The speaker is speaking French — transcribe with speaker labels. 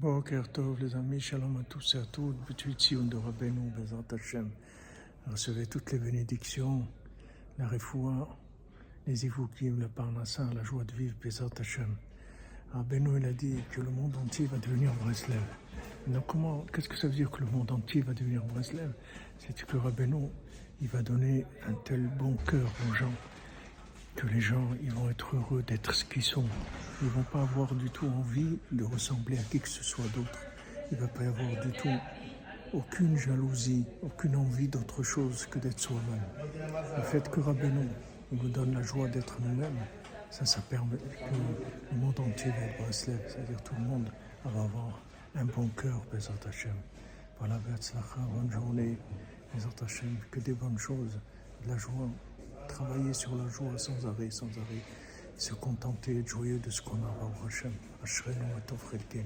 Speaker 1: Boker Tov, les amis, shalom à tous et à toutes, Sion de Rabbeinu, Bezat Hashem. Recevez toutes les bénédictions, la refoua, les ivukim, la parnassa, la joie de vivre, Bezat Hashem. Rabbeinu, il a dit que le monde entier va devenir Breslev. Donc comment, qu'est-ce que ça veut dire que le monde entier va devenir Breslev? C'est que Rabbeinu, il va donner un tel bon cœur aux gens que les gens ils vont être heureux d'être ce qu'ils sont. Ils vont pas avoir du tout envie de ressembler à qui que ce soit d'autre. Il va pas y avoir du tout aucune jalousie, aucune envie d'autre chose que d'être soi-même. Le fait que Rabbeinu nous donne la joie d'être nous-mêmes, ça, permet que le monde entier va être Breslev, c'est-à-dire tout le monde va avoir un bon cœur, Bezat Hashem. Voilà, bonne journée, Bezat Hashem, que des bonnes choses, de la joie travailler sur la joie sans arrêt, sans arrêt, se contenter, être joyeux de ce qu'on a Hachem. Ashrenu et